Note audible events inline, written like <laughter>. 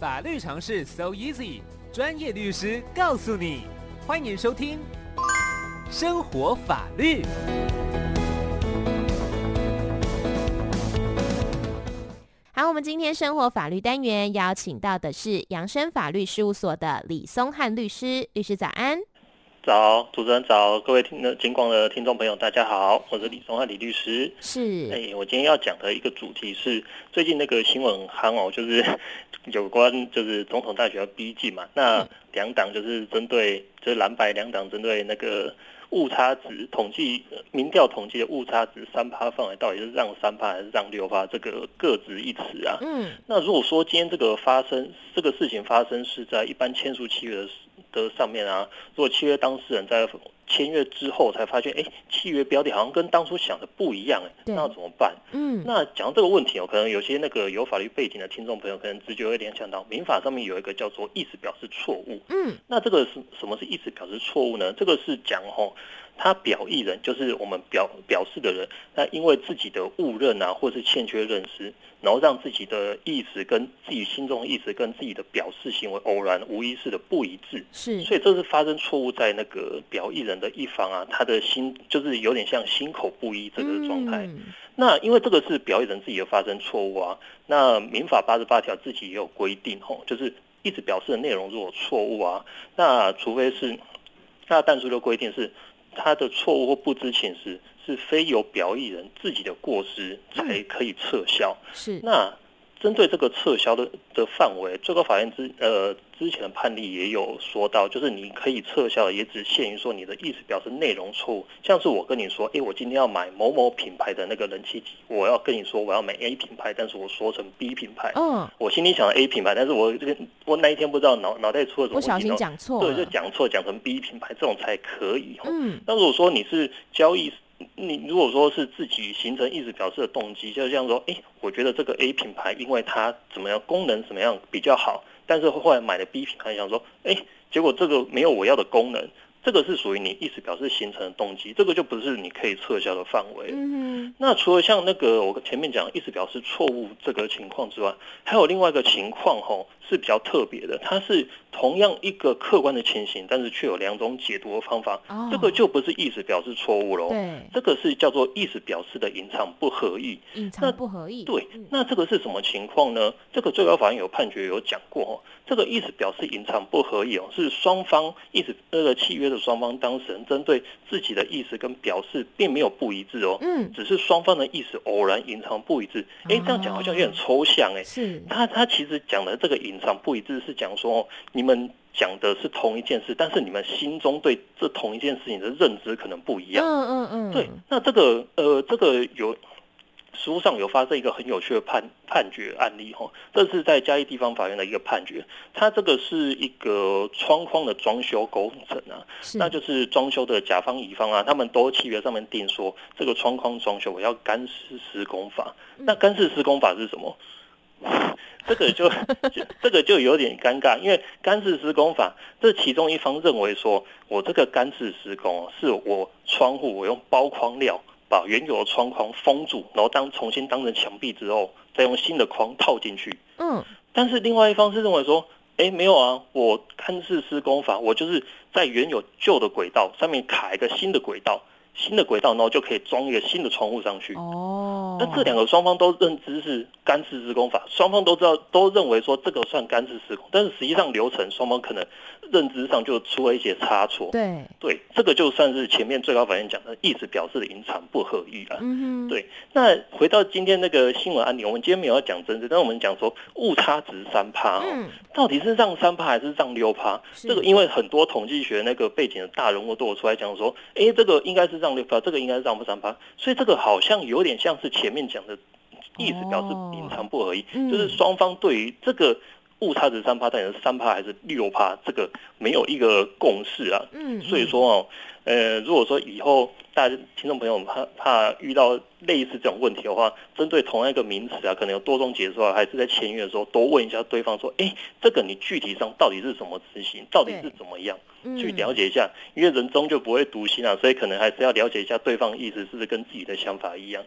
法律常识 so easy，专业律师告诉你。欢迎收听生活法律。好，我们今天生活法律单元邀请到的是扬升法律事务所的李松汉律师，律师早安。早，主持人早，各位听的金广的听众朋友，大家好，我是李松翰李律师。是，哎，我今天要讲的一个主题是最近那个新闻很夯哦，就是 <laughs> 有关就是总统大选要逼近嘛，那两党就是针对就是蓝白两党针对那个误差值统计民调统计的误差值三趴范围到底是让三趴还是让六趴，这个各执一词啊。嗯，那如果说今天这个发生这个事情发生是在一般签署契约的时的上面啊，如果契约当事人在签约之后才发现，哎，契约标的好像跟当初想的不一样，哎，那要怎么办？嗯，那讲到这个问题哦，可能有些那个有法律背景的听众朋友，可能直觉会联想到民法上面有一个叫做意思表示错误。嗯，那这个是什么是意思表示错误呢？这个是讲哦。他表意人就是我们表表示的人，那因为自己的误认啊，或是欠缺认识，然后让自己的意思跟自己心中的意思跟自己的表示行为偶然无意识的不一致，是，所以这是发生错误在那个表意人的一方啊，他的心就是有点像心口不一这个状态。嗯、那因为这个是表演人自己的发生错误啊，那民法八十八条自己也有规定吼，就是一直表示的内容如果错误啊，那除非是那但书的规定是。他的错误或不知情时，是非由表意人自己的过失才可以撤销。是那。针对这个撤销的的范围，最高法院之呃之前的判例也有说到，就是你可以撤销的，也只限于说你的意思表示内容错误，像是我跟你说，哎，我今天要买某某品牌的那个人气机，我要跟你说我要买 A 品牌，但是我说成 B 品牌，嗯，我心里想的 A 品牌，但是我这个我那一天不知道脑脑袋出了什么问题，不小心讲错，对，就讲错讲成 B 品牌，这种才可以。嗯，那如果说你是交易。你如果说是自己形成意思表示的动机，就像说，哎，我觉得这个 A 品牌因为它怎么样，功能怎么样比较好，但是后来买了 B 品牌，想说，哎，结果这个没有我要的功能。这个是属于你意思表示形成的动机，这个就不是你可以撤销的范围。嗯，那除了像那个我前面讲意思表示错误这个情况之外，还有另外一个情况吼是比较特别的，它是同样一个客观的情形，但是却有两种解读的方法。哦，这个就不是意思表示错误喽。对，这个是叫做意思表示的隐藏不合意。隐藏不合意。对，那这个是什么情况呢？这个最高法院有判决有讲过，这个意思表示隐藏不合意哦，是双方意思那个契约的。双方当事人针对自己的意思跟表示并没有不一致哦，嗯，只是双方的意思偶然隐藏不一致。哎，这样讲好像有点抽象哎。是，他他其实讲的这个隐藏不一致是讲说，你们讲的是同一件事，但是你们心中对这同一件事情的认知可能不一样。嗯嗯嗯。对，那这个呃，这个有。书上有发生一个很有趣的判判决案例哈，这是在嘉义地方法院的一个判决。它这个是一个窗框的装修工程啊，那就是装修的甲方乙方啊，他们都契约上面定说，这个窗框装修我要干湿施工法。那干式施工法是什么？<laughs> 这个就，就这个就有点尴尬，因为干式施工法，这其中一方认为说，我这个干式施工是我窗户我用包框料。把原有的窗框封住，然后当重新当成墙壁之后，再用新的框套进去。嗯，但是另外一方是认为说，哎，没有啊，我干式施工法，我就是在原有旧的轨道上面卡一个新的轨道。新的轨道，然后就可以装一个新的窗户上去。哦，那这两个双方都认知是干式施工法，双方都知道，都认为说这个算干式施工，但是实际上流程双方可能认知上就出了一些差错。对，对，这个就算是前面最高法院讲的意思表示的隐藏不合意了。嗯哼，对。那回到今天那个新闻案例，我们今天没有要讲真实，但是我们讲说误差值三趴哦，嗯、到底是让三趴还是让六趴？这个因为很多统计学那个背景的大人物都有出来讲说，哎，这个应该是让。这个应该是让不三趴，所以这个好像有点像是前面讲的意思表示隐藏不合意，就是双方对于这个误差值三趴到底是三趴还是六趴，这个没有一个共识啊。嗯，所以说哦，呃，如果说以后大家听众朋友怕怕遇到类似这种问题的话，针对同样一个名词啊，可能有多种解说，还是在签约的时候多问一下对方说，哎，这个你具体上到底是怎么执行，到底是怎么样？去了解一下，因为人终究不会读心啊，所以可能还是要了解一下对方意思是不是跟自己的想法一样。